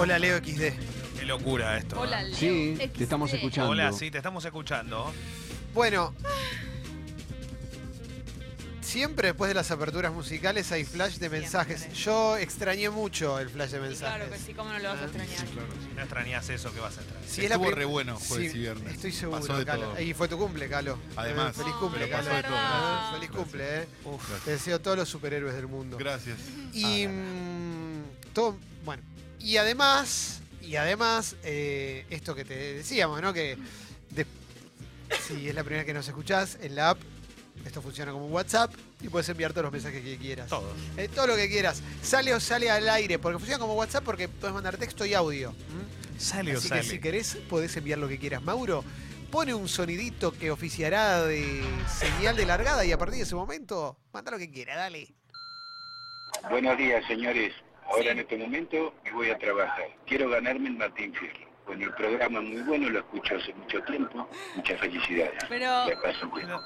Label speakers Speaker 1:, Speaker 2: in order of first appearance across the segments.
Speaker 1: Hola Leo XD.
Speaker 2: Qué locura esto.
Speaker 3: Hola, Leo.
Speaker 4: Sí,
Speaker 3: XD.
Speaker 4: te estamos escuchando.
Speaker 2: Hola, sí, te estamos escuchando.
Speaker 1: Bueno, siempre después de las aperturas musicales hay flash de mensajes.
Speaker 3: Siempre.
Speaker 1: Yo extrañé mucho el flash de
Speaker 3: Y
Speaker 1: mensajes.
Speaker 3: claro que sí, ¿cómo no lo vas a
Speaker 1: Ah,
Speaker 3: extrañar?
Speaker 2: Si no extrañas eso, ¿qué vas a extrañar?
Speaker 1: Si es la
Speaker 5: Estuvo re bueno jueves
Speaker 1: Sí,
Speaker 5: y viernes.
Speaker 1: Estoy seguro,
Speaker 5: Pasó de
Speaker 1: Calo.
Speaker 5: todo.
Speaker 1: Y fue tu cumple, Calo.
Speaker 5: Además,
Speaker 1: Eh, feliz cumple,
Speaker 5: pero
Speaker 1: Calo.
Speaker 5: pasó de todo.
Speaker 3: verdad.
Speaker 1: Feliz
Speaker 5: Gracias.
Speaker 1: cumple, eh.
Speaker 5: Gracias.
Speaker 1: Te deseo todos los superhéroes del mundo.
Speaker 5: Gracias.
Speaker 1: Y mm, todo, bueno, y además, y además, eh, esto que te decíamos, ¿no? Que de- si es la primera que nos escuchás, en la app, esto funciona como un WhatsApp y puedes enviar todos los mensajes que quieras.
Speaker 2: Todos.
Speaker 1: Eh, todo lo que quieras. Sale o sale al aire, porque funciona como WhatsApp porque puedes mandar texto y audio. ¿m?
Speaker 2: Sale o
Speaker 1: Así
Speaker 2: sale.
Speaker 1: que si querés, podés enviar lo que quieras. Mauro, pone un sonidito que oficiará de señal de largada y a partir de ese momento, manda lo que quiera, dale.
Speaker 6: Buenos días, señores. Ahora en este momento me voy a trabajar. Quiero ganarme el Martín Fierro. Bueno, el programa es muy bueno, lo escucho hace mucho tiempo. Muchas felicidades.
Speaker 3: Pero,
Speaker 6: La paso bueno.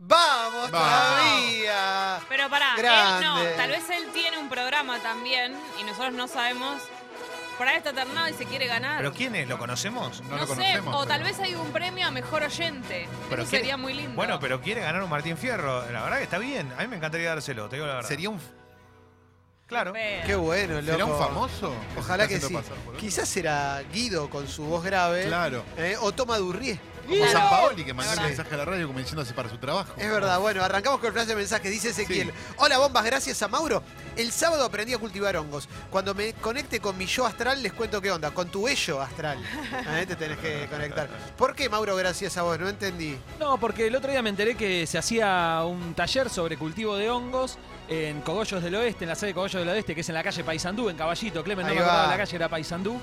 Speaker 1: ¡Vamos,
Speaker 5: Vamos.
Speaker 1: todavía!
Speaker 3: pero pará, él no. Tal vez él tiene un programa también y nosotros no sabemos. Por ahí está ternado y se quiere ganar.
Speaker 2: ¿Pero quién es? ¿Lo conocemos?
Speaker 5: No
Speaker 3: No,
Speaker 5: lo
Speaker 3: sé,
Speaker 5: conocemos,
Speaker 3: o
Speaker 5: pero-
Speaker 3: tal vez hay un premio a mejor oyente.
Speaker 2: Pero
Speaker 3: Eso
Speaker 2: quiere-
Speaker 3: sería muy lindo.
Speaker 2: Bueno, pero quiere ganar un Martín Fierro. La verdad que está bien. A mí me encantaría dárselo, te digo la verdad.
Speaker 5: ¿Sería un,
Speaker 2: Claro.
Speaker 1: Qué bueno, loco.
Speaker 5: ¿Será un famoso?
Speaker 1: Ojalá que sí. Quizás será Guido con su voz grave.
Speaker 5: Claro.
Speaker 1: eh, o Toma Durrié.
Speaker 5: Como
Speaker 3: Claro.
Speaker 5: San Paoli que mandó un mensaje a la radio como diciéndose para su trabajo.
Speaker 1: Es verdad, bueno, arrancamos con el flash de mensajes. Dice Ezequiel. Hola, bombas, gracias a Mauro. El sábado aprendí a cultivar hongos. Cuando me conecte con mi yo astral, les cuento qué onda. Con tu ello astral. Ahí te tenés que conectar. ¿Por qué, Mauro, gracias a vos? No entendí.
Speaker 7: No, porque el otro día me enteré que se hacía un taller sobre cultivo de hongos en Cogollos del Oeste, en la sede de Cogollos del Oeste, que es en la calle Paysandú, en Caballito. Clemen no
Speaker 1: Ahí
Speaker 7: me acordaba
Speaker 1: va.
Speaker 7: de la calle, era Paysandú.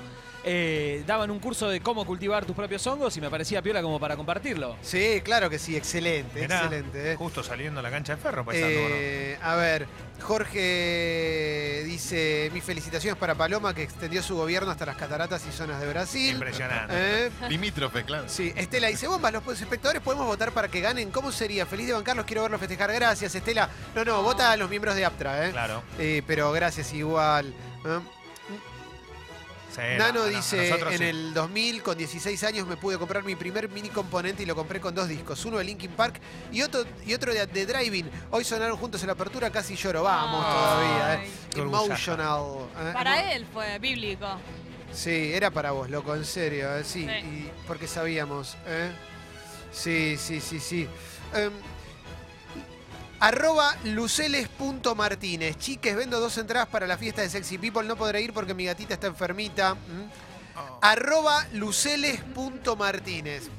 Speaker 7: Eh, daban un curso de cómo cultivar tus propios hongos y me parecía piola como para compartirlo.
Speaker 1: Sí, claro que sí, excelente,
Speaker 2: Mirá,
Speaker 1: excelente. eh.
Speaker 2: Justo saliendo a la cancha de ferro, paisano, ¿o no?
Speaker 1: Eh, a ver, Jorge dice, mis felicitaciones para Paloma que extendió su gobierno hasta las cataratas y zonas de Brasil.
Speaker 2: Impresionante.
Speaker 1: Eh,
Speaker 5: Limítrofe, claro.
Speaker 1: Sí, Estela dice, bombas, los espectadores podemos votar para que ganen. ¿Cómo sería? Feliz de bancarlos, quiero verlos festejar. Gracias, Estela. No, no,
Speaker 3: No.
Speaker 1: vota a los miembros de Aptra, ¿eh?
Speaker 2: Claro.
Speaker 1: Eh, pero gracias igual. ¿eh?
Speaker 2: Sí,
Speaker 1: Nano
Speaker 2: no, no,
Speaker 1: dice, en
Speaker 2: sí.
Speaker 1: el 2000, con 16 años, me pude comprar mi primer mini componente y lo compré con dos discos. Uno de Linkin Park y otro, y otro de, de Driving. Hoy sonaron juntos en la apertura, casi lloro. Vamos todavía. ¿eh? Emotional. ¿eh?
Speaker 3: Para él fue bíblico.
Speaker 1: Sí, era para vos, loco, en serio. ¿eh? Sí,
Speaker 3: Sí.
Speaker 1: y porque sabíamos. ¿eh? Sí, sí, sí, sí. Em, arroba luceles.martínez. Chiques, vendo dos entradas para la fiesta de Sexy People. No podré ir porque mi gatita está enfermita. ¿m? Arroba luceles.martínez.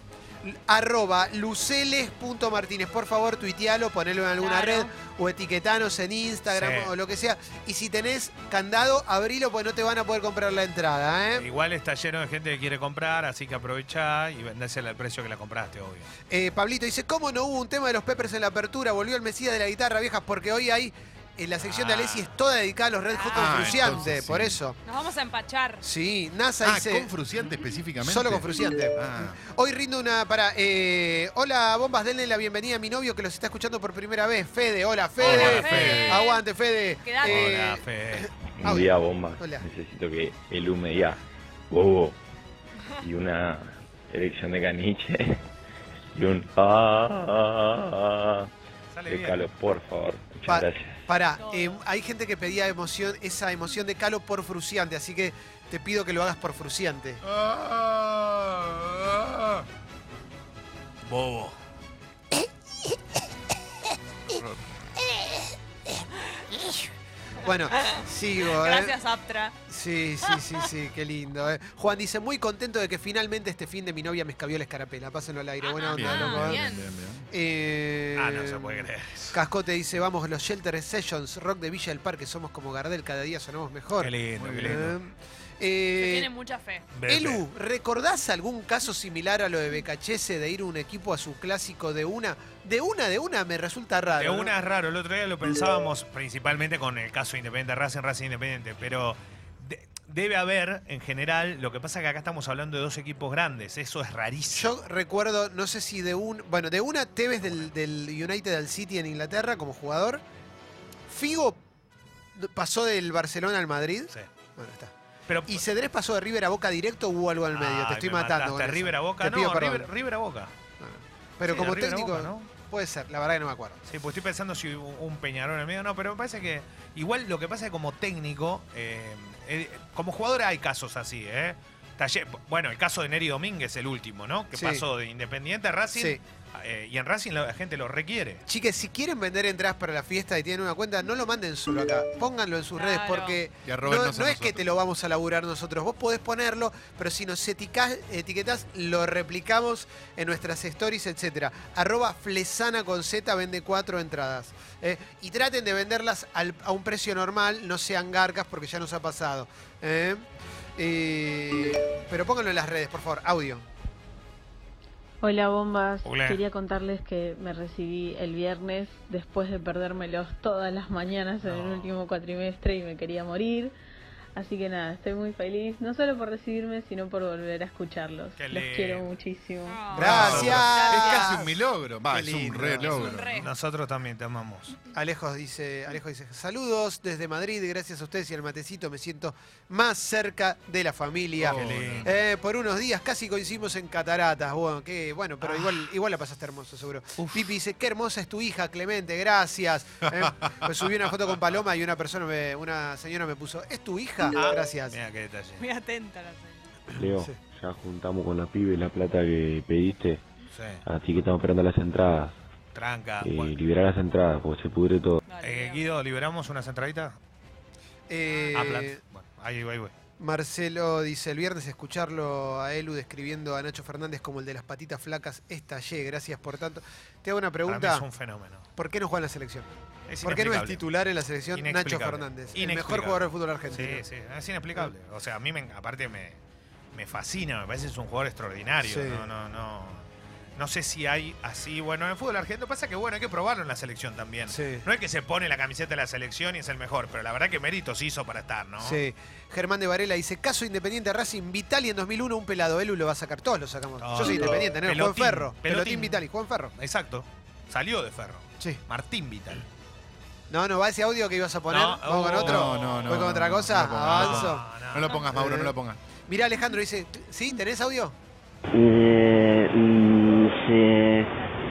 Speaker 1: Arroba luceles.martínez. Por favor, tuitealo, ponelo en alguna
Speaker 3: Claro.
Speaker 1: red o etiquetanos en Instagram
Speaker 2: Sí.
Speaker 1: o lo que sea. Y si tenés candado, abrilo porque no te van a poder comprar la entrada. ¿eh?
Speaker 2: Igual está lleno de gente que quiere comprar, así que aprovechá y vendésela al precio que la compraste, obvio.
Speaker 1: Eh, Pablito dice, ¿cómo no hubo un tema de los Peppers en la apertura? Volvió el Mesías de la guitarra vieja porque hoy hay, en la sección de
Speaker 2: Ah.
Speaker 1: Alessi es toda dedicada a los Red Hot
Speaker 3: Ah,
Speaker 1: con Fruciante,
Speaker 5: entonces sí.
Speaker 1: por eso.
Speaker 3: Nos vamos a empachar.
Speaker 1: Sí, NASA
Speaker 5: Ah,
Speaker 1: dice...
Speaker 5: con Fruciante específicamente.
Speaker 1: Solo con Fruciante.
Speaker 5: Ah.
Speaker 1: Hoy rindo una para. eh, hola, bombas, denle la bienvenida a mi novio que los está escuchando por primera vez. Fede, hola, Fede.
Speaker 2: Hola, Fede.
Speaker 1: Aguante, Fede.
Speaker 3: Quedate.
Speaker 1: Eh,
Speaker 2: Hola, Fe.
Speaker 8: Un
Speaker 1: Audio.
Speaker 8: día bomba.
Speaker 1: Hola.
Speaker 8: Necesito que el me diga bobo y una erección de caniche y un ah
Speaker 2: Sale
Speaker 8: de
Speaker 2: bien.
Speaker 8: Carlos, por favor. Muchas
Speaker 1: Pa-
Speaker 8: gracias.
Speaker 1: Eh, hay gente que pedía emoción, esa emoción de Calo por Fruciante, así que te pido que lo hagas por Fruciante.
Speaker 5: Ah, ah.
Speaker 2: Bobo.
Speaker 1: Bueno, sigo, ¿eh?
Speaker 3: Gracias, Aptra.
Speaker 1: Sí, sí, sí, sí, qué lindo. ¿eh? Juan dice, muy contento de que finalmente este fin de mi novia me escabió la escarapela. Pásenlo al aire, buena onda,
Speaker 3: Ah,
Speaker 1: loco. ¿eh?
Speaker 3: bien.
Speaker 5: bien, bien.
Speaker 1: Eh,
Speaker 2: Ah, no se puede creer.
Speaker 1: Cascote dice, vamos, los Shelter Sessions, rock de Villa del Parque, somos como Gardel, cada día sonamos mejor.
Speaker 2: Qué lindo, qué
Speaker 5: bien.
Speaker 2: lindo.
Speaker 1: Eh,
Speaker 3: tiene mucha fe.
Speaker 1: Elu, ¿recordás algún caso similar a lo de Becachese de ir un equipo a su clásico de una? De una, de una me resulta raro.
Speaker 2: De
Speaker 1: ¿no?
Speaker 2: una es raro, el otro día lo pensábamos principalmente con el caso Independiente Racing, Racing Independiente, pero de- debe haber en general, lo que pasa es que acá estamos hablando de dos equipos grandes, eso es rarísimo.
Speaker 1: Yo recuerdo, no sé si de un. Bueno, de una Tevez del, del United al City en Inglaterra como jugador. Figo pasó del Barcelona al Madrid.
Speaker 2: Sí.
Speaker 1: Bueno, está.
Speaker 2: Pero,
Speaker 1: ¿Y Cedrés pasó de River a Boca directo o hubo algo al medio?
Speaker 2: Ay,
Speaker 1: Te estoy
Speaker 2: me
Speaker 1: matando.
Speaker 2: mataste. River a Boca,
Speaker 1: Te
Speaker 2: no. River, River a Boca.
Speaker 1: Pero
Speaker 2: Sí,
Speaker 1: como técnico,
Speaker 2: Boca, ¿no?
Speaker 1: Puede ser. La verdad que no me acuerdo.
Speaker 2: Sí, pues estoy pensando si hubo un Peñarol en el medio, no, pero me parece que igual lo que pasa es que como técnico, eh, eh, como jugador hay casos así, ¿eh? Taller- bueno, el caso de Neri Domínguez, el último, ¿no? Que
Speaker 1: Sí.
Speaker 2: pasó de Independiente a Racing
Speaker 1: Sí.
Speaker 2: Eh, y en Racing la gente lo requiere.
Speaker 1: Chiques, si quieren vender entradas para la fiesta y tienen una cuenta, no lo manden solo acá. Pónganlo en sus redes porque no, es que te lo vamos a laburar nosotros. Vos podés ponerlo, pero si nos eticás- etiquetás, lo replicamos en nuestras stories, etcétera. Arroba Flesana con Z vende cuatro entradas. ¿eh? Y traten de venderlas al- a un precio normal, no sean garcas porque ya nos ha pasado. ¿eh? Eh, pero pónganlo en las redes, por favor. Audio.
Speaker 4: Hola bombas,
Speaker 2: Hola.
Speaker 4: quería contarles que me recibí el viernes después de perdérmelos todas las mañanas en el último cuatrimestre y me quería morir. Así que nada, estoy muy feliz, no solo por recibirme, sino por volver a escucharlos.
Speaker 2: Qué
Speaker 4: Los
Speaker 2: lindo.
Speaker 4: quiero muchísimo.
Speaker 3: Oh.
Speaker 1: Gracias.
Speaker 5: Es casi un milogro. Va, es un re
Speaker 1: Es un
Speaker 5: logro.
Speaker 3: re.
Speaker 2: Nosotros también te amamos.
Speaker 1: Alejo dice, Alejo dice, saludos desde Madrid, gracias a ustedes y al matecito me siento más cerca de la familia. Eh, por unos días casi coincidimos en cataratas. Bueno, qué, bueno pero igual, igual la pasaste hermoso, seguro. Pipi dice, qué hermosa es tu hija, Clemente, gracias. Eh, pues subí una foto con Paloma y una persona, me- una señora me puso, ¿es tu hija? Gracias.
Speaker 2: Mira qué detalle.
Speaker 3: Muy atenta la señora.
Speaker 8: Leo,
Speaker 1: Sí.
Speaker 8: ya juntamos con los pibes la plata que pediste,
Speaker 2: Sí,
Speaker 8: así que estamos esperando las entradas.
Speaker 2: tranca.
Speaker 8: Eh,
Speaker 2: Bueno.
Speaker 8: liberar las entradas, porque se pudre todo.
Speaker 3: Dale,
Speaker 2: Eh. Guido, ¿liberamos una centradita?
Speaker 1: Eh,
Speaker 2: Ah. Bueno, ahí voy, ahí voy.
Speaker 1: Marcelo dice, el viernes escucharlo a Elu describiendo a Nacho Fernández como el de las patitas flacas, estallé, gracias por tanto. Te hago una
Speaker 2: Para mí
Speaker 1: pregunta,
Speaker 2: es un fenómeno.
Speaker 1: ¿por qué no juega en la selección? ¿Por qué no es titular en la selección Nacho. Fernández? El mejor jugador del fútbol argentino.
Speaker 2: Sí, sí, es inexplicable. O sea, a mí me, aparte me, me fascina, me parece que es un jugador extraordinario.
Speaker 1: Sí.
Speaker 2: No, no, no. No sé si hay así. Bueno, en el fútbol argentino pasa que bueno, hay que probarlo en la selección también.
Speaker 1: Sí.
Speaker 2: No es que se pone la camiseta de la selección y es el mejor, pero la verdad que méritos hizo para estar, ¿no?
Speaker 1: Sí. Germán de Varela dice, caso Independiente Racing, Vitali en 2001, un pelado, Elu lo va a sacar, todos lo sacamos.
Speaker 2: Todo.
Speaker 1: Yo soy Independiente, ¿no? Juan Ferro, Pelotín,
Speaker 2: Pelotín.
Speaker 1: Vitali, Juan Ferro.
Speaker 2: Exacto. Salió de Ferro.
Speaker 1: Sí.
Speaker 2: Martín Vital.
Speaker 1: No, no, va ese audio que ibas a poner,
Speaker 2: No,
Speaker 1: vamos con
Speaker 2: oh,
Speaker 1: otro.
Speaker 5: No, no, no.
Speaker 1: ¿Voy con otra cosa?
Speaker 5: No,
Speaker 1: Avanzo.
Speaker 2: No,
Speaker 5: No lo pongas, Mauro, no lo pongas.
Speaker 1: Mirá, Alejandro dice, ¿sí? ¿Tenés audio?
Speaker 9: Eh, mm, se,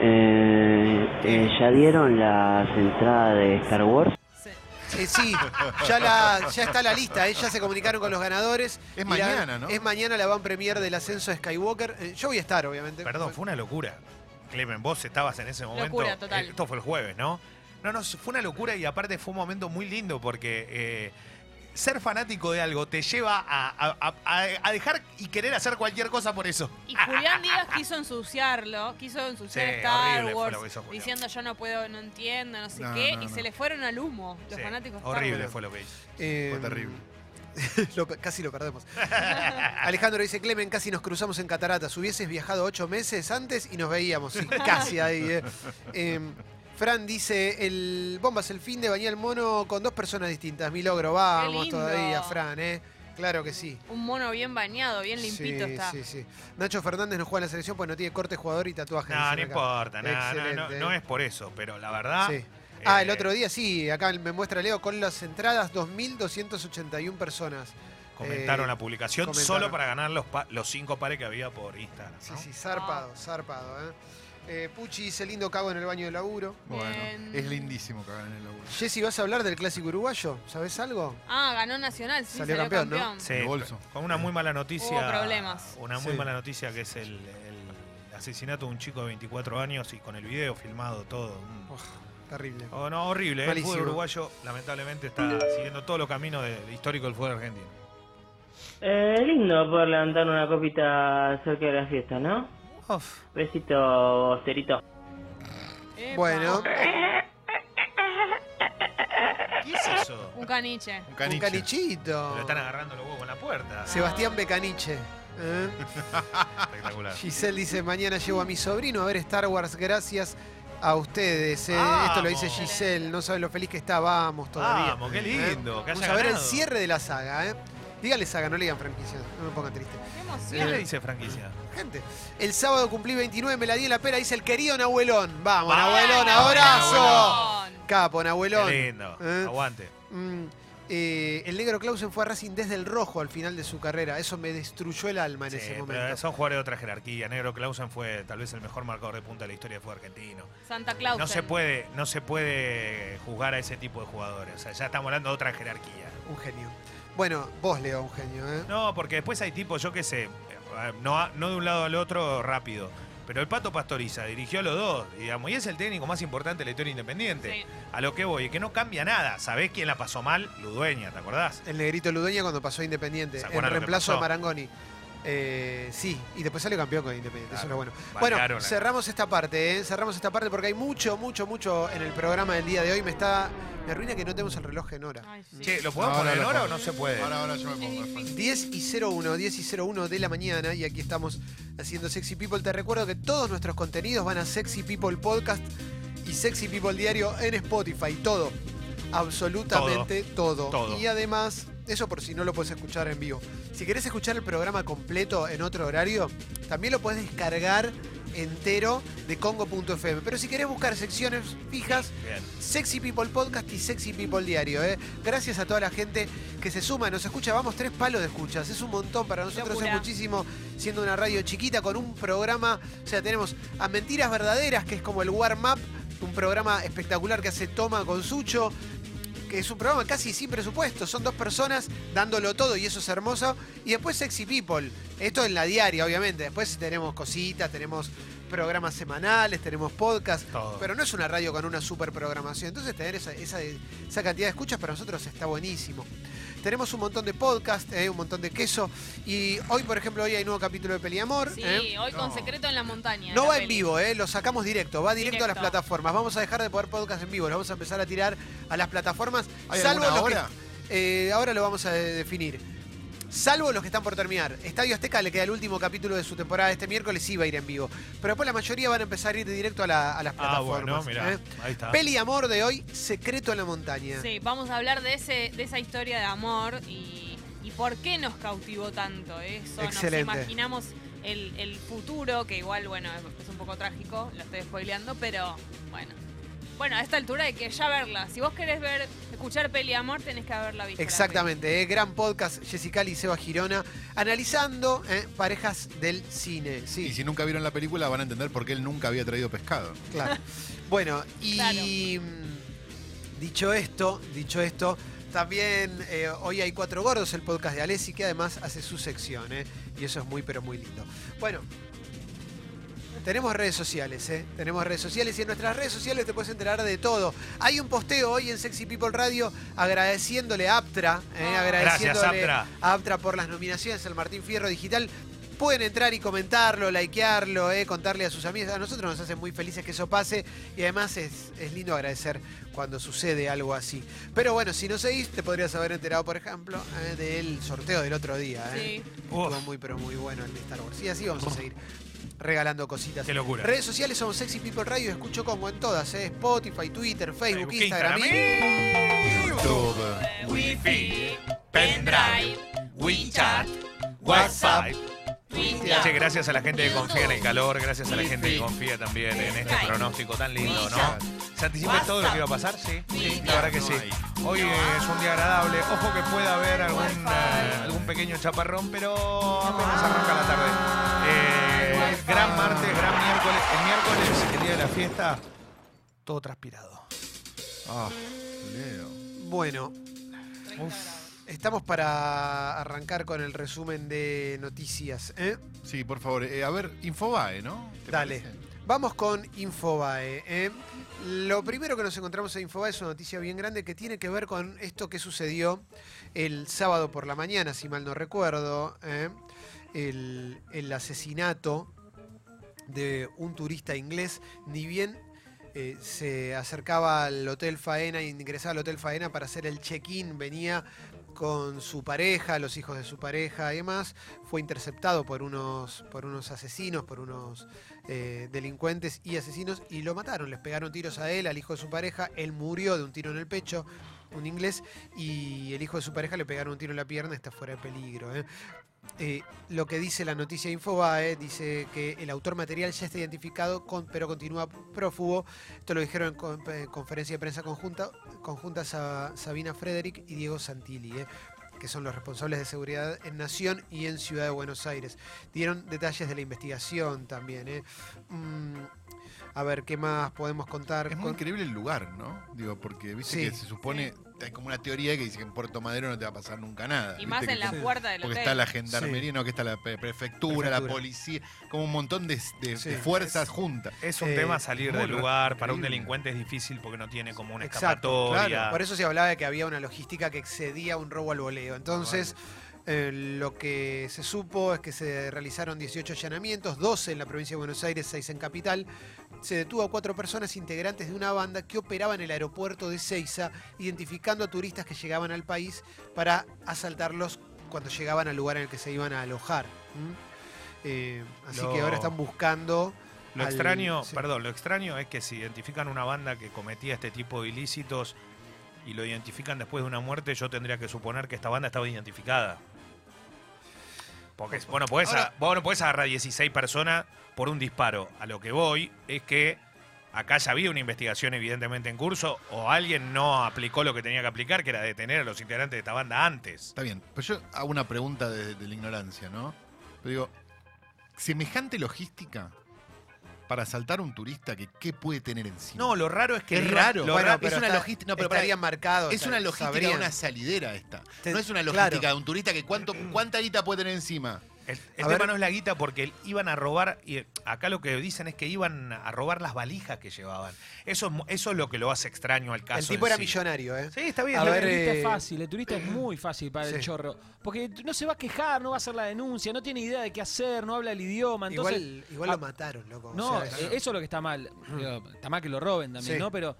Speaker 9: eh, eh, ¿Ya dieron las entradas de Star Wars?
Speaker 3: Sí.
Speaker 1: Eh, sí, ya, la, ya está la lista, eh, ya se comunicaron con los ganadores.
Speaker 5: Es
Speaker 1: Y la-
Speaker 5: mañana, ¿no?
Speaker 1: Es mañana la van premier del ascenso de Skywalker. Eh, yo voy a estar, obviamente.
Speaker 2: Perdón, fue una locura. Clemen, vos estabas en ese momento.
Speaker 3: Locura total.
Speaker 2: eh, Esto fue el jueves, ¿no? No, no, fue una locura y aparte fue un momento muy lindo porque eh, ser fanático de algo te lleva a, a- a- a dejar y querer hacer cualquier cosa por eso.
Speaker 3: Y Julián Díaz quiso ensuciarlo, quiso ensuciar
Speaker 2: Sí,
Speaker 3: Star Wars, diciendo yo no puedo, no entiendo, no sé
Speaker 5: No,
Speaker 3: qué,
Speaker 5: no,
Speaker 3: y
Speaker 5: no.
Speaker 3: se le fueron al humo los
Speaker 2: Sí,
Speaker 3: fanáticos Star
Speaker 2: horrible
Speaker 3: Wars.
Speaker 2: fue lo que hizo.
Speaker 1: Eh,
Speaker 5: Fue terrible.
Speaker 1: lo- casi lo perdemos. Alejandro dice, Clemen, casi nos cruzamos en cataratas. Hubieses viajado ocho meses antes y nos veíamos. Sí, casi ahí. eh. Em, Fran dice, el bombas el fin de bañar el mono con dos personas distintas. Mi logro, vamos todavía, Fran, ¿eh? Claro que sí.
Speaker 3: Un mono bien bañado, bien limpito
Speaker 1: sí,
Speaker 3: está.
Speaker 1: Sí, sí. Nacho Fernández no juega en la selección porque no tiene corte jugador y tatuajes.
Speaker 2: No, no importa, no, no, no es por eso, pero la verdad.
Speaker 1: Sí. Ah, el
Speaker 2: eh,
Speaker 1: otro día sí, acá me muestra Leo con las entradas 2.281 personas.
Speaker 2: Comentaron
Speaker 1: Eh,
Speaker 2: la publicación
Speaker 1: comentaron.
Speaker 2: solo para ganar los, pa- los cinco pares que había por Instagram.
Speaker 1: Sí,
Speaker 2: ¿no?
Speaker 1: sí, zarpado, zarpado. ¿eh? Eh, Puchi dice lindo cago en el baño de laburo.
Speaker 5: Bueno,
Speaker 3: Bien.
Speaker 5: es lindísimo cagar en el laburo.
Speaker 1: Jessy, ¿vas a hablar del clásico uruguayo? ¿Sabes algo?
Speaker 3: Ah, ganó Nacional, sí,
Speaker 1: Salió
Speaker 3: salió,
Speaker 1: campeón,
Speaker 3: campeón.
Speaker 1: ¿no?
Speaker 2: Sí,
Speaker 5: El bolso.
Speaker 2: con una muy mala noticia.
Speaker 3: Hubo problemas.
Speaker 2: Una muy
Speaker 1: Sí.
Speaker 2: mala noticia que es el, el asesinato de un chico de 24 años y con el video filmado todo. Mm.
Speaker 1: Uf, terrible.
Speaker 2: Oh, no, horrible. ¿eh? El
Speaker 1: Malísimo.
Speaker 2: fútbol uruguayo lamentablemente está siguiendo todos los caminos de- de histórico del fútbol argentino.
Speaker 9: Eh, lindo poder levantar una copita cerca de la fiesta, ¿no?
Speaker 2: Uf.
Speaker 9: Besito, Cerito.
Speaker 1: Bueno,
Speaker 2: ¿Qué es eso?
Speaker 3: Un caniche.
Speaker 5: Un
Speaker 1: un
Speaker 5: caniche.
Speaker 1: canichito.
Speaker 2: Lo están agarrando los huevos en la puerta.
Speaker 1: Sebastián Becaniche. ¿eh?
Speaker 2: Espectacular.
Speaker 1: Giselle dice, mañana llevo a mi sobrino a ver Star Wars gracias a ustedes. eh". Esto lo dice. Giselle, no saben lo feliz que está, vamos todavía.
Speaker 2: Vamos, qué lindo. Que
Speaker 1: Vamos a ver el cierre de la saga, ¿eh? Dígale saga, no le digan franquicia, no me pongan triste.
Speaker 3: Qué
Speaker 2: ¿Quién
Speaker 3: emoción.
Speaker 2: le dice franquicia?
Speaker 1: Gente, el sábado cumplí 29, me la di en la pera, dice el querido Nahuelón. Vamos,
Speaker 2: Vamos,
Speaker 1: Nahuelón,
Speaker 2: Nahuelón.
Speaker 1: abrazo.
Speaker 3: Nahuelón.
Speaker 1: Capo, Nahuelón.
Speaker 2: Qué lindo.
Speaker 1: ¿Eh?
Speaker 2: Aguante.
Speaker 1: Mm, eh, el negro Clausen fue a Racing desde el rojo al final de su carrera. Eso me destruyó el alma en
Speaker 2: Sí,
Speaker 1: ese
Speaker 2: pero
Speaker 1: momento.
Speaker 2: son jugadores de otra jerarquía. Negro Clausen fue tal vez el mejor marcador de punta de la historia del fútbol argentino.
Speaker 3: Santa Claus.
Speaker 2: No se puede, no se puede juzgar a ese tipo de jugadores. O sea, ya estamos hablando de otra jerarquía.
Speaker 1: Un genio. Bueno, vos, Leo, un genio, ¿eh?
Speaker 2: No, porque después hay tipos, yo qué sé, eh, no, no de un lado al otro rápido. Pero el Pato Pastoriza dirigió a los dos, digamos, y es el técnico más importante de la historia independiente.
Speaker 3: Sí.
Speaker 2: A lo que voy, que no cambia nada. ¿Sabés quién la pasó mal? Ludueña, ¿te acordás?
Speaker 1: El negrito Ludueña cuando pasó a Independiente.
Speaker 2: ¿Se
Speaker 1: En
Speaker 2: acuerdan lo que
Speaker 1: reemplazo de
Speaker 2: pasó?
Speaker 1: Marangoni. Eh, sí, y después salió campeón con Independiente. Eso es lo bueno. Bueno, cerramos esta parte, ¿eh? Cerramos esta parte porque hay mucho, mucho, mucho en el programa del día de hoy. Me está. Me arruina que no tenemos el reloj en hora.
Speaker 3: Ay, sí.
Speaker 2: Che, ¿lo podemos
Speaker 5: No,
Speaker 2: poner en hora o no se puede?
Speaker 5: Ahora, ahora yo me pongo.
Speaker 3: Es difícil.
Speaker 1: 10 y 01, 10 y 01 de la mañana y aquí estamos haciendo Sexy People. Te recuerdo que todos nuestros contenidos van a Sexy People Podcast y Sexy People Diario en Spotify. Todo, absolutamente todo.
Speaker 2: Todo.
Speaker 1: Y además, eso por si no lo puedes escuchar en vivo. Si querés escuchar el programa completo en otro horario, también lo puedes descargar entero de congo.fm. Pero si querés buscar secciones fijas,
Speaker 2: Bien.
Speaker 1: Sexy People Podcast y Sexy People Diario. ¿eh? Gracias a toda la gente que se suma, nos escucha. Vamos tres palos de escuchas. Es un montón para nosotros,
Speaker 3: Locura.
Speaker 1: es muchísimo. Siendo una radio chiquita con un programa. O sea, tenemos a Mentiras Verdaderas, que es como el Warm Up, un programa espectacular que hace Toma con Sucho. Que es un programa casi sin presupuesto. Son dos personas dándolo todo y eso es hermoso. Y después Sexy People. Esto en la diaria, obviamente. Después tenemos cositas, tenemos programas semanales, tenemos podcast.
Speaker 2: Todo.
Speaker 1: Pero no es una radio con una super programación. Entonces tener esa, esa, esa cantidad de escuchas para nosotros está buenísimo. Tenemos un montón de podcast, eh, un montón de queso. Y hoy, por ejemplo, hoy hay nuevo capítulo de Peliamor.
Speaker 3: Sí,
Speaker 1: eh.
Speaker 3: hoy con
Speaker 5: No.
Speaker 3: Secreto en la Montaña.
Speaker 1: No
Speaker 3: la
Speaker 1: va en vivo, eh, lo sacamos directo, va directo, a las plataformas. Vamos a dejar de poder podcast en vivo, lo vamos a empezar a tirar a las plataformas.
Speaker 5: ¿Hay
Speaker 1: salvo los que-
Speaker 5: hora?
Speaker 1: eh, ahora lo vamos a de- definir. Salvo los que están por terminar. Estadio Azteca le queda el último capítulo de su temporada este miércoles y va a ir en vivo. Pero después la mayoría van a empezar a ir directo a, la- a las
Speaker 2: Ah,
Speaker 1: plataformas.
Speaker 2: bueno, mirá.
Speaker 1: eh.
Speaker 2: Ahí está.
Speaker 1: Peli amor de hoy, Secreto en la montaña.
Speaker 3: Sí, vamos a hablar de, ese, de esa historia de amor y, y por qué nos cautivó tanto. Eso
Speaker 1: Excelente.
Speaker 3: nos imaginamos el, el futuro, que igual, bueno, es, es un poco trágico, lo estoy spoileando, pero bueno. Bueno, a esta altura hay que ya verla. Si vos querés ver, escuchar peli amor, tenés que haberla visto.
Speaker 1: Exactamente, eh, gran podcast, Jessica y Seba Girona, analizando eh, parejas del cine. Sí,
Speaker 5: Y si nunca vieron la película van a entender por qué él nunca había traído pescado.
Speaker 1: claro. Bueno, y
Speaker 3: Claro.
Speaker 1: mm, dicho esto, dicho esto, también eh, hoy hay Cuatro Gordos, el podcast de Alessi, que además hace su sección, eh, y eso es muy, pero muy lindo. Bueno. Tenemos redes sociales, ¿eh? Tenemos redes sociales y en nuestras redes sociales te puedes enterar de todo. Hay un posteo hoy en Sexy People Radio agradeciéndole a Aptra, ¿eh?
Speaker 3: Ah.
Speaker 1: agradeciéndole
Speaker 2: Gracias, Aptra.
Speaker 1: a Aptra por las nominaciones al Martín Fierro Digital. Pueden entrar y comentarlo, likearlo, eh, contarle a sus amigos. A nosotros nos hace muy felices que eso pase y además es, es lindo agradecer cuando sucede algo así. Pero bueno, si no seguís, te podrías haber enterado, por ejemplo, eh, del sorteo del otro día. eh.
Speaker 3: Sí.
Speaker 1: Estuvo muy, pero muy bueno el de Star Wars. Y así vamos a seguir regalando cositas.
Speaker 2: Qué locura.
Speaker 1: Redes sociales somos Sexy People Radio, escucho como en todas, eh, Spotify, Twitter, Facebook,
Speaker 2: Facebook,
Speaker 1: Instagram.
Speaker 5: YouTube.
Speaker 2: Wi-Fi, pendrive, WeChat, WhatsApp.
Speaker 3: Twitter.
Speaker 2: Che, gracias a la gente que confía en el calor, gracias a la gente que confía también en este pronóstico tan lindo, ¿no? ¿Se anticipó todo lo que iba a pasar? Sí, sí, la verdad que sí. Hoy es un día agradable. Ojo que pueda haber algún, eh, algún pequeño chaparrón, pero apenas arranca la tarde. Martes, gran miércoles. El miércoles, el día de la fiesta, todo transpirado.
Speaker 5: Ah, Leo.
Speaker 1: Bueno, estamos para arrancar con el resumen de noticias. ¿eh?
Speaker 5: Sí, por favor. eh, a ver, Infobae, ¿no? ¿Te
Speaker 1: Dale.
Speaker 5: parece?
Speaker 1: Vamos con Infobae. ¿eh? Lo primero que nos encontramos en Infobae es una noticia bien grande que tiene que ver con esto que sucedió el sábado por la mañana, si mal no recuerdo. ¿eh? El, el asesinato de un turista inglés, ni bien eh, se acercaba al Hotel Faena, ingresaba al Hotel Faena para hacer el check-in, venía con su pareja, los hijos de su pareja y demás, fue interceptado por unos, por unos asesinos, por unos eh, delincuentes y asesinos y lo mataron, les pegaron tiros a él, al hijo de su pareja, él murió de un tiro en el pecho, un inglés, y el hijo de su pareja le pegaron un tiro en la pierna, está fuera de peligro. ¿eh? Eh, lo que dice la noticia Infobae, dice que el autor material ya está identificado, con- pero continúa prófugo. Esto lo dijeron en, con- en conferencia de prensa conjunta, conjunta Sa- Sabina Frederick y Diego Santilli, eh, que son los responsables de seguridad en Nación y en Ciudad de Buenos Aires. Dieron detalles de la investigación también. eh. Mm, a ver, ¿qué más podemos contar?
Speaker 5: Es muy
Speaker 1: Con-
Speaker 5: increíble el lugar, ¿no? Digo, porque viste
Speaker 1: Sí.
Speaker 5: que se supone, hay como una teoría que dice que en Puerto Madero no te va a pasar nunca nada.
Speaker 3: Y más
Speaker 5: Que
Speaker 3: en la puerta del
Speaker 5: Porque
Speaker 3: hotel.
Speaker 5: está la gendarmería, no, que está la pre- prefectura, la
Speaker 1: Prefectura.
Speaker 5: policía, como un montón de, de-
Speaker 1: Sí.
Speaker 5: de fuerzas juntas.
Speaker 2: Es un
Speaker 1: Eh,
Speaker 2: tema salir
Speaker 5: muy
Speaker 2: del lugar. Para un delincuente es difícil porque no tiene como una
Speaker 1: Exacto,
Speaker 2: escapatoria.
Speaker 1: claro. Por eso se hablaba de que había una logística que excedía un robo al voleo. Entonces, eh, lo que se supo es que se realizaron 18 allanamientos, 12 en la provincia de Buenos Aires, 6 en Capital. Se detuvo a cuatro personas integrantes de una banda que operaba en el aeropuerto de Ceiza, identificando a turistas que llegaban al país para asaltarlos cuando llegaban al lugar en el que se iban a alojar. Eh, así
Speaker 2: Lo-
Speaker 1: que ahora están buscando.
Speaker 2: Lo
Speaker 1: al-
Speaker 2: extraño,
Speaker 1: sí.
Speaker 2: perdón, lo extraño es que si identifican una banda que cometía este tipo de ilícitos y lo identifican después de una muerte, yo tendría que suponer que esta banda estaba identificada. Porque vos no podés,
Speaker 5: Ahora-
Speaker 2: a- vos no podés agarrar 16 personas por un disparo. A lo que voy es que acá ya había una investigación evidentemente en curso o alguien no aplicó lo que tenía que aplicar, que era detener a los integrantes de esta banda antes.
Speaker 5: Está bien, pero yo hago una pregunta de, de la ignorancia, ¿no? Pero digo, semejante logística para asaltar a un turista, que ¿qué puede tener encima?
Speaker 2: No, lo raro es que
Speaker 5: Es raro.
Speaker 2: lo
Speaker 1: Bueno,
Speaker 2: ra-
Speaker 1: pero
Speaker 5: es una logística- no, pero pará,
Speaker 1: estarían marcados.
Speaker 5: Es una logística de
Speaker 1: sabrían.
Speaker 5: una salidera esta.
Speaker 1: Te-
Speaker 5: no es una
Speaker 1: claro.
Speaker 5: logística de un turista que cuánto, cuánta guita puede tener encima.
Speaker 2: El, el tema
Speaker 1: ver.
Speaker 2: no es la guita porque iban a robar, y acá lo que dicen es que iban a robar las valijas que llevaban. Eso, eso es lo que lo hace extraño al caso.
Speaker 1: El tipo era
Speaker 2: sí.
Speaker 1: millonario, ¿eh?
Speaker 2: Sí, está bien.
Speaker 1: A
Speaker 7: el
Speaker 1: ver,
Speaker 7: turista
Speaker 1: eh,
Speaker 7: es fácil, el turista es muy fácil para el chorro. Porque no se va a quejar, no va a hacer la denuncia, no tiene idea de qué hacer, no habla el idioma. Entonces,
Speaker 1: igual igual lo mataron, loco. o
Speaker 7: No,
Speaker 1: sea,
Speaker 7: eh, eso es lo que está mal. Está mal que lo roben también,
Speaker 1: Sí.
Speaker 7: ¿no? Pero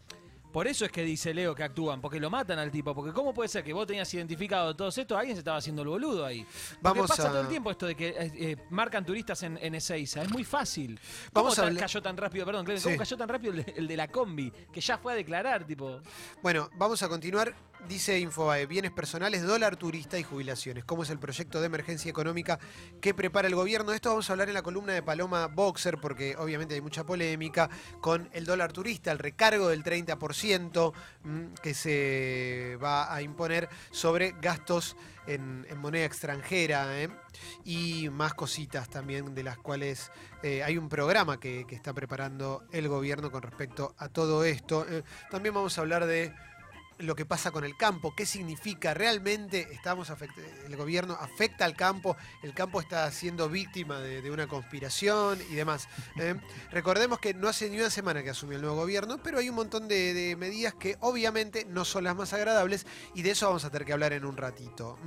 Speaker 7: por eso es que dice Leo que actúan, porque lo matan al tipo. Porque ¿cómo puede ser que vos tenías identificado todos estos? Alguien se estaba haciendo el boludo ahí. Porque
Speaker 1: Vamos
Speaker 7: pasa
Speaker 1: a-
Speaker 7: todo el tiempo esto de que eh, eh, marcan turistas en, en Ezeiza. Es muy fácil. ¿Cómo
Speaker 1: Vamos a
Speaker 7: cayó tan rápido, perdón, Clemen, cómo cayó tan rápido el de, el de la combi? Que ya fue a declarar, tipo.
Speaker 1: Bueno, vamos a continuar. Dice Infobae, bienes personales, dólar turista y jubilaciones. ¿Cómo es el proyecto de emergencia económica que prepara el gobierno? De esto vamos a hablar en la columna de Paloma Boxer, porque obviamente hay mucha polémica con el dólar turista, el recargo del 30% mm, que se va a imponer sobre gastos en, moneda extranjera ¿eh? y más cositas también de las cuales eh, hay un programa que, que está preparando el gobierno con respecto a todo esto. Eh, también vamos a hablar de lo que pasa con el campo, qué significa realmente estamos el gobierno afecta al campo, el campo está siendo víctima de, una conspiración y demás. ¿eh? Recordemos que no hace ni una semana que asumió el nuevo gobierno, pero hay un montón de, medidas que obviamente no son las más agradables y de eso vamos a tener que hablar en un ratito.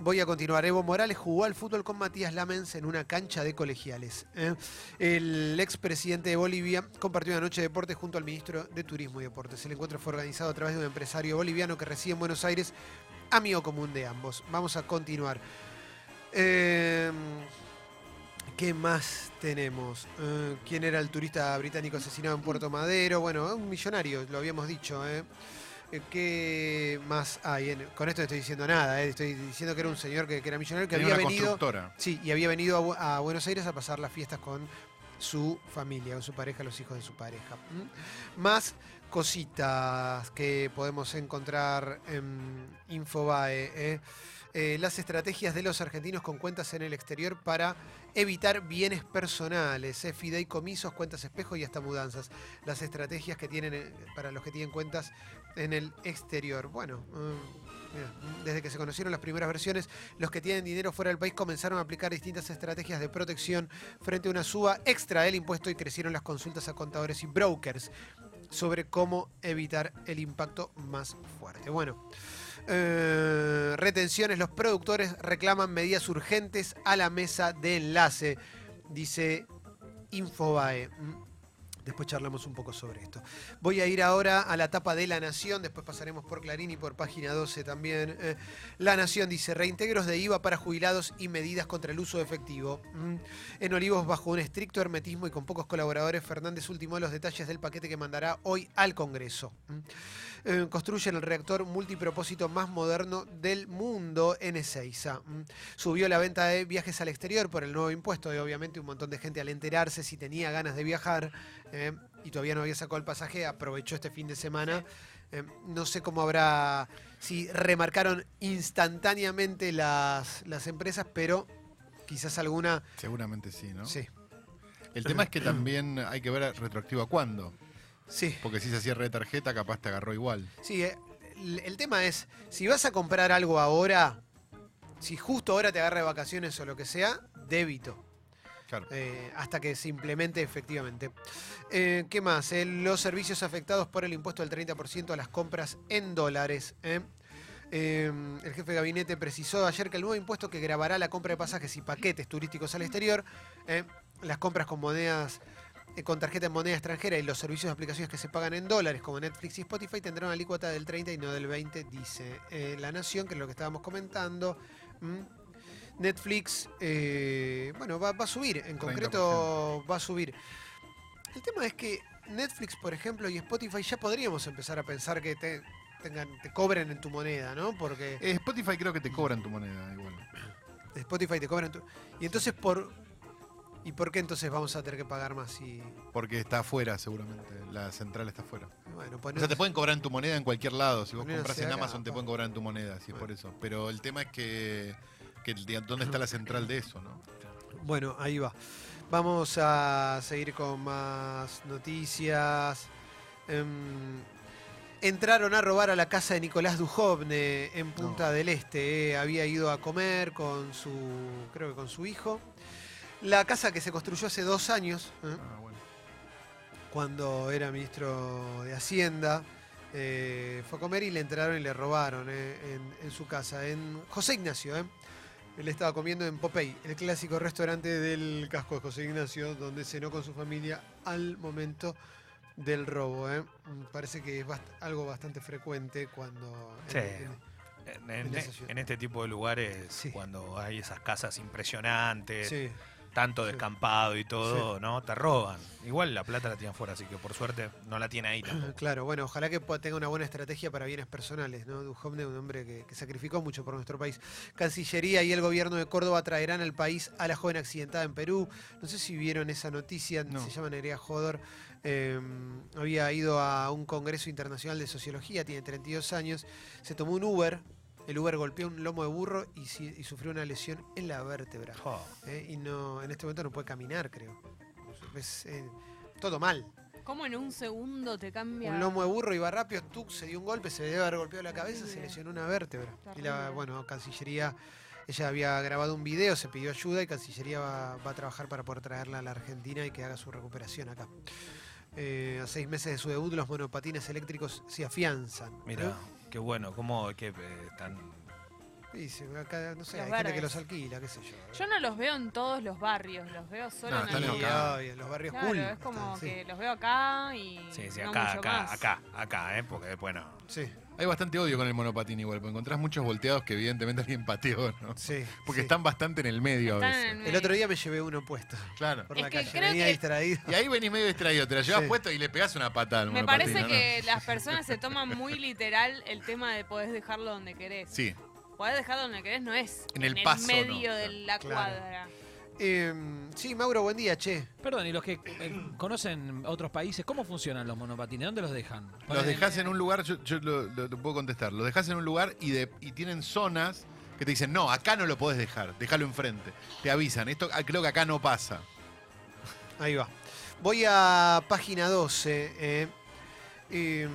Speaker 1: Voy a continuar. Evo Morales jugó al fútbol con Matías Lamens en una cancha de colegiales. ¿eh? El expresidente de Bolivia compartió una noche de deportes junto al ministro de Turismo y Deportes. El encuentro fue organizado a través de un empresario boliviano que reside en Buenos Aires, amigo común de ambos. Vamos a continuar. Eh, ¿Qué más tenemos? Eh, ¿Quién era el turista británico asesinado en Puerto Madero? Bueno, un millonario, lo habíamos dicho. ¿eh? Eh, ¿Qué más hay? Con esto no estoy diciendo nada, ¿eh? estoy diciendo que era un señor que, que era millonario, que
Speaker 5: Tenía
Speaker 1: había
Speaker 5: una
Speaker 1: venido...
Speaker 5: constructora.
Speaker 1: Sí, y había venido a, Bu- a Buenos Aires a pasar las fiestas con su familia, con su pareja, los hijos de su pareja. ¿m? Más cositas que podemos encontrar en Infobae. ¿eh? Eh, las estrategias de los argentinos con cuentas en el exterior para evitar bienes personales, ¿eh? fideicomisos, cuentas espejo y hasta mudanzas. Las estrategias que tienen eh, para los que tienen cuentas en el exterior. Bueno, mm, desde que se conocieron las primeras versiones, los que tienen dinero fuera del país comenzaron a aplicar distintas estrategias de protección frente a una suba extra del impuesto y crecieron las consultas a contadores y brokers sobre cómo evitar el impacto más fuerte. Bueno, eh, retenciones, los productores reclaman medidas urgentes a la mesa de enlace, dice Infobae. Mm. Después charlamos un poco sobre esto. Voy a ir ahora a la tapa de La Nación, después pasaremos por Clarín y por página 12 también. Eh, la Nación dice, reintegros de IVA para jubilados y medidas contra el uso efectivo. Mm. En Olivos, bajo un estricto hermetismo y con pocos colaboradores, Fernández ultimó los detalles del paquete que mandará hoy al Congreso. Mm. Eh, construyen el reactor multipropósito más moderno del mundo en Ezeiza. Mm. Subió la venta de viajes al exterior por el nuevo impuesto y obviamente un montón de gente al enterarse si tenía ganas de viajar eh, y todavía no había sacado el pasaje, aprovechó este fin de semana. Eh, no sé cómo habrá, si remarcaron instantáneamente las, las empresas, pero quizás alguna...
Speaker 5: Seguramente sí, ¿no?
Speaker 1: Sí.
Speaker 5: El tema es que también hay que ver retroactivo a cuándo.
Speaker 1: Sí.
Speaker 5: Porque si se cierre de tarjeta, capaz te agarró igual.
Speaker 1: Sí, eh, el, el tema es, si vas a comprar algo ahora, si justo ahora te agarra de vacaciones o lo que sea, débito.
Speaker 5: Claro.
Speaker 1: eh, hasta que se implemente efectivamente. Eh, ¿Qué más? Eh, los servicios afectados por el impuesto del 30% a las compras en dólares. el jefe de gabinete precisó ayer que el nuevo impuesto que grabará la compra de pasajes y paquetes turísticos al exterior, las compras con monedas con tarjeta en moneda extranjera y los servicios de aplicaciones que se pagan en dólares como Netflix y Spotify tendrán una alícuota del 30 y no del 20, dice eh, La Nación, que es lo que estábamos comentando. ¿m? Netflix, eh, bueno, va, va a subir, en concreto va a subir. El tema es que Netflix, por ejemplo, y Spotify ya podríamos empezar a pensar que te, tengan, te cobren en tu moneda, ¿no? Porque
Speaker 5: Eh, Spotify creo que te cobran tu moneda igual.
Speaker 1: Spotify te cobran tu... Y entonces, por... ¿Y por qué entonces vamos a tener que pagar más? Y,
Speaker 5: Porque está afuera seguramente. La central está afuera.
Speaker 1: bueno,
Speaker 5: O sea, te pueden cobrar en tu moneda en cualquier lado. Si vos
Speaker 1: Ponerse
Speaker 5: compras en
Speaker 1: acá,
Speaker 5: Amazon te pueden cobrar en tu moneda, si es por eso. Pero el tema es que, dónde está la central de eso, ¿no?
Speaker 1: Bueno, ahí va. Vamos a seguir con más noticias. Em, entraron a robar a la casa de Nicolás Dujovne en Punta
Speaker 5: No.
Speaker 1: del Este. eh. Había ido a comer con su, creo que con su hijo. La casa que se construyó hace dos años, ¿eh?
Speaker 5: Ah, bueno.
Speaker 1: cuando era ministro de Hacienda. eh, fue a comer y le entraron y le robaron eh, en, en su casa, en José Ignacio. ¿eh? Él estaba comiendo en Popey, el clásico restaurante del casco de José Ignacio, donde cenó con su familia al momento del robo. ¿eh? Mm, Parece que es bast- algo bastante frecuente cuando... en-
Speaker 2: Sí.
Speaker 1: en-
Speaker 2: En, este tipo de lugares,
Speaker 1: Sí.
Speaker 2: cuando hay esas casas impresionantes,
Speaker 1: sí.
Speaker 2: Tanto descampado y todo, ¿no? Te roban. Igual la plata la tiene afuera, así que por suerte no la tiene ahí tampoco.
Speaker 1: Claro, bueno, ojalá que tenga una buena estrategia para bienes personales, ¿no? Duhovne, un hombre que, que sacrificó mucho por nuestro país. Cancillería y el gobierno de Córdoba traerán al país a la joven accidentada en Perú. No sé si vieron esa noticia,
Speaker 5: No.
Speaker 1: se llama Nerea Jodor. eh, había ido a un congreso internacional de sociología, tiene 32 años. Se tomó un Uber, el Uber golpeó un lomo de burro y, si- y sufrió una lesión en la vértebra. ¿eh? Y no, en este momento no puede caminar, creo. Es, eh, todo mal.
Speaker 3: ¿Cómo en un segundo te cambia?
Speaker 1: Un lomo de burro iba rápido, tuc, se dio un golpe, se debe haber golpeado la cabeza, se
Speaker 3: Terrible.
Speaker 1: lesionó una vértebra. Y la, bueno, Cancillería, ella había grabado un video, se pidió ayuda y Cancillería va, va a trabajar para poder traerla a la Argentina y que haga su recuperación acá. Eh, a seis meses de su debut, los monopatines eléctricos se afianzan.
Speaker 2: Mira,
Speaker 1: ¿eh?
Speaker 2: Qué bueno, cómo que están.
Speaker 1: Se- acá, no sé,
Speaker 3: Los
Speaker 1: hay gente que los alquila, qué sé yo.
Speaker 3: Yo no los veo en todos los barrios, los veo solo
Speaker 5: No,
Speaker 3: en
Speaker 5: están
Speaker 1: Y,
Speaker 3: algunos.
Speaker 5: acá.
Speaker 1: obvio, en los barrios
Speaker 3: Claro,
Speaker 1: cool.
Speaker 3: es como
Speaker 1: están, sí.
Speaker 3: que los veo acá y
Speaker 2: Sí, sí,
Speaker 3: no
Speaker 2: acá,
Speaker 3: mucho
Speaker 2: acá,
Speaker 3: más.
Speaker 2: acá, acá, ¿eh? Porque después no.
Speaker 1: Sí,
Speaker 5: Hay bastante odio con el monopatín igual, porque encontrás muchos volteados que evidentemente alguien pateó, ¿no?
Speaker 1: sí.
Speaker 5: Porque
Speaker 1: sí.
Speaker 5: están bastante en el medio
Speaker 3: Están
Speaker 5: a veces.
Speaker 3: en el
Speaker 1: El otro día me llevé uno puesto
Speaker 5: Claro.
Speaker 1: por
Speaker 3: Es
Speaker 1: la
Speaker 3: que
Speaker 1: calle,
Speaker 3: creo
Speaker 1: venía
Speaker 3: que-
Speaker 1: distraído.
Speaker 5: Y ahí venís medio distraído, te la llevas
Speaker 1: Sí.
Speaker 5: puesta y le pegás una patada al
Speaker 3: Me
Speaker 5: monopatín,
Speaker 3: parece
Speaker 5: ¿no?
Speaker 3: que las personas se toman muy literal el tema de podés dejarlo donde querés.
Speaker 5: Sí,
Speaker 3: Podés dejarlo donde querés no es
Speaker 5: En el paso,
Speaker 3: medio
Speaker 5: no.
Speaker 3: de la
Speaker 1: Claro.
Speaker 3: cuadra.
Speaker 1: Eh, sí, Mauro, buen día, che.
Speaker 7: Perdón, y los que eh, conocen otros países, ¿cómo funcionan los monopatines? ¿Dónde los dejan?
Speaker 5: los dejás en un lugar, yo, yo lo, lo- lo puedo contestar, los dejás en un lugar y, de, y tienen zonas que te dicen, no, acá no lo podés dejar, déjalo enfrente. Te avisan, esto ah, creo que acá no pasa.
Speaker 1: Ahí va. Voy a página 12. eh. Eh,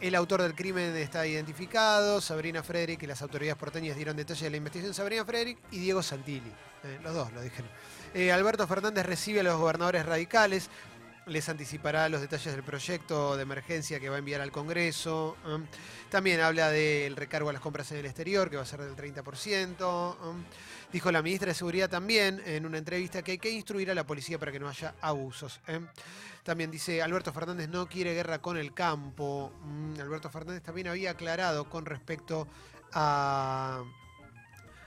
Speaker 1: el autor del crimen está identificado, Sabrina Frederick, y las autoridades porteñas dieron detalles de la investigación. Sabrina Frederick y Diego Santilli. eh, los dos lo dijeron. Eh, Alberto Fernández recibe a los gobernadores radicales. Les anticipará los detalles del proyecto de emergencia que va a enviar al Congreso. También habla del recargo a las compras en el exterior, que va a ser del 30%. eh. Dijo la ministra de Seguridad también en una entrevista que hay que instruir a la policía para que no haya abusos. También dice Alberto Fernández no quiere guerra con el campo. Alberto Fernández también había aclarado con respecto a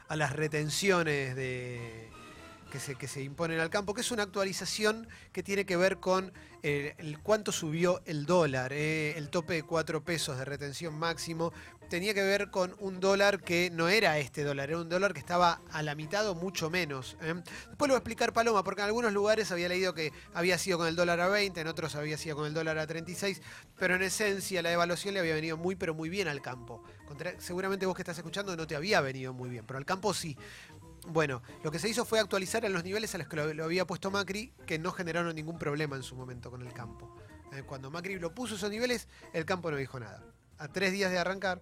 Speaker 1: las retenciones de, que se, que se imponen al campo, que es una actualización que tiene que ver con eh, el cuánto subió el dólar, eh, el tope de 4 pesos de retención máximo, tenía que ver con un dólar que no era este dólar, era un dólar que estaba a la mitad o mucho menos. ¿eh? Después lo voy a explicar Paloma, porque en algunos lugares había leído que había sido con el dólar a 20, en otros había sido con el dólar a 36, pero en esencia la devaluación le había venido muy, pero muy bien al campo. Seguramente vos que estás escuchando no te había venido muy bien, pero al campo sí. Bueno, lo que se hizo fue actualizar en los niveles a los que lo, lo había puesto Macri, que no generaron ningún problema en su momento con el campo. Eh, cuando Macri lo puso esos niveles, el campo no dijo nada. A tres días de arrancar,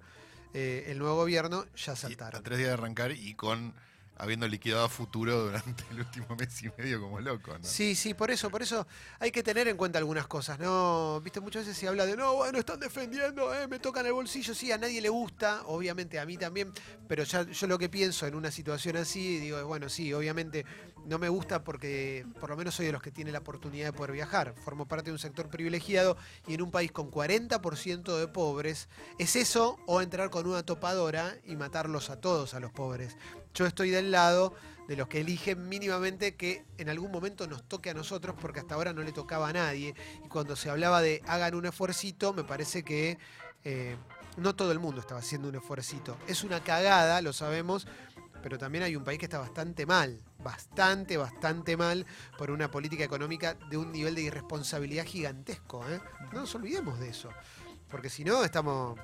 Speaker 1: eh, el nuevo gobierno ya
Speaker 5: Y
Speaker 1: saltaron.
Speaker 5: a tres días de arrancar y con habiendo liquidado a futuro durante el último mes y medio como loco, ¿no?
Speaker 1: Sí, sí, por eso, por eso hay que tener en cuenta algunas cosas, ¿no? Viste, muchas veces se habla de, no, bueno, están defendiendo, eh, me tocan el bolsillo, sí, a nadie le gusta, obviamente a mí también, pero ya yo lo que pienso en una situación así, digo, bueno, sí, obviamente no me gusta porque por lo menos soy de los que tiene la oportunidad de poder viajar, formo parte de un sector privilegiado y en un país con 40% de pobres, ¿es eso o entrar con una topadora y matarlos a todos, a los pobres? Yo estoy del lado de los que eligen mínimamente que en algún momento nos toque a nosotros, porque hasta ahora no le tocaba a nadie. Y cuando se hablaba de hagan un esfuercito, me parece que eh, no todo el mundo estaba haciendo un esfuercito. Es una cagada, lo sabemos, pero también hay un país que está bastante mal, bastante, bastante mal por una política económica de un nivel de irresponsabilidad gigantesco. ¿eh? No nos olvidemos de eso, porque si no estamos...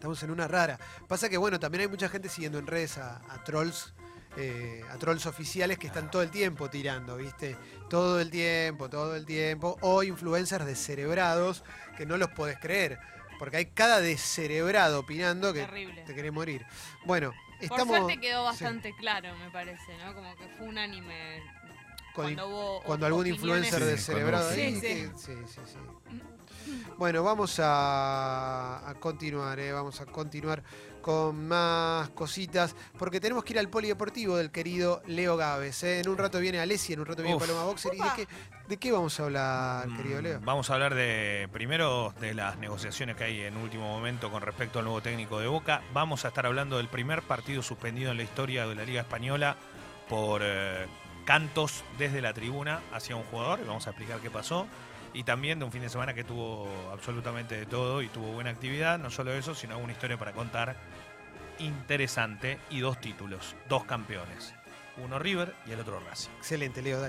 Speaker 1: Estamos en una rara. Pasa que, bueno, también hay mucha gente siguiendo en redes a, a trolls, eh, a trolls oficiales que están todo el tiempo tirando, ¿viste? Todo el tiempo, todo el tiempo. O influencers descerebrados que no los podés creer. Porque hay cada descerebrado opinando que
Speaker 3: Terrible.
Speaker 1: te querés morir. Bueno,
Speaker 3: Por
Speaker 1: estamos.
Speaker 3: suerte quedó
Speaker 1: sí,
Speaker 3: bastante claro, me parece, ¿no? Como que fue unánime
Speaker 1: con-
Speaker 3: cuando hubo
Speaker 1: cuando
Speaker 3: o-
Speaker 1: algún influencer
Speaker 5: Sí,
Speaker 1: descerebrado
Speaker 3: cuando-
Speaker 1: ahí.
Speaker 3: Sí,
Speaker 1: sí, sí, sí. Bueno, vamos a, a continuar, eh, vamos a continuar con más cositas, porque tenemos que ir al polideportivo del querido Leo Gávez. eh. En un rato viene Alessi, en un rato viene
Speaker 2: Uf.
Speaker 1: Paloma Boxer. ¿Y de qué, de qué vamos a hablar, querido
Speaker 2: Mm,
Speaker 1: Leo?
Speaker 2: Vamos a hablar de primero de las negociaciones que hay en último momento con respecto al nuevo técnico de Boca. Vamos a estar hablando del primer partido suspendido en la historia de la Liga Española por eh, cantos desde la tribuna hacia un jugador. y Vamos a explicar qué pasó. Y también de un fin de semana que tuvo absolutamente de todo y tuvo buena actividad. No solo eso, sino una historia para contar interesante y dos títulos, dos campeones. Uno River y el otro Racing.
Speaker 1: Excelente, Leo, dale.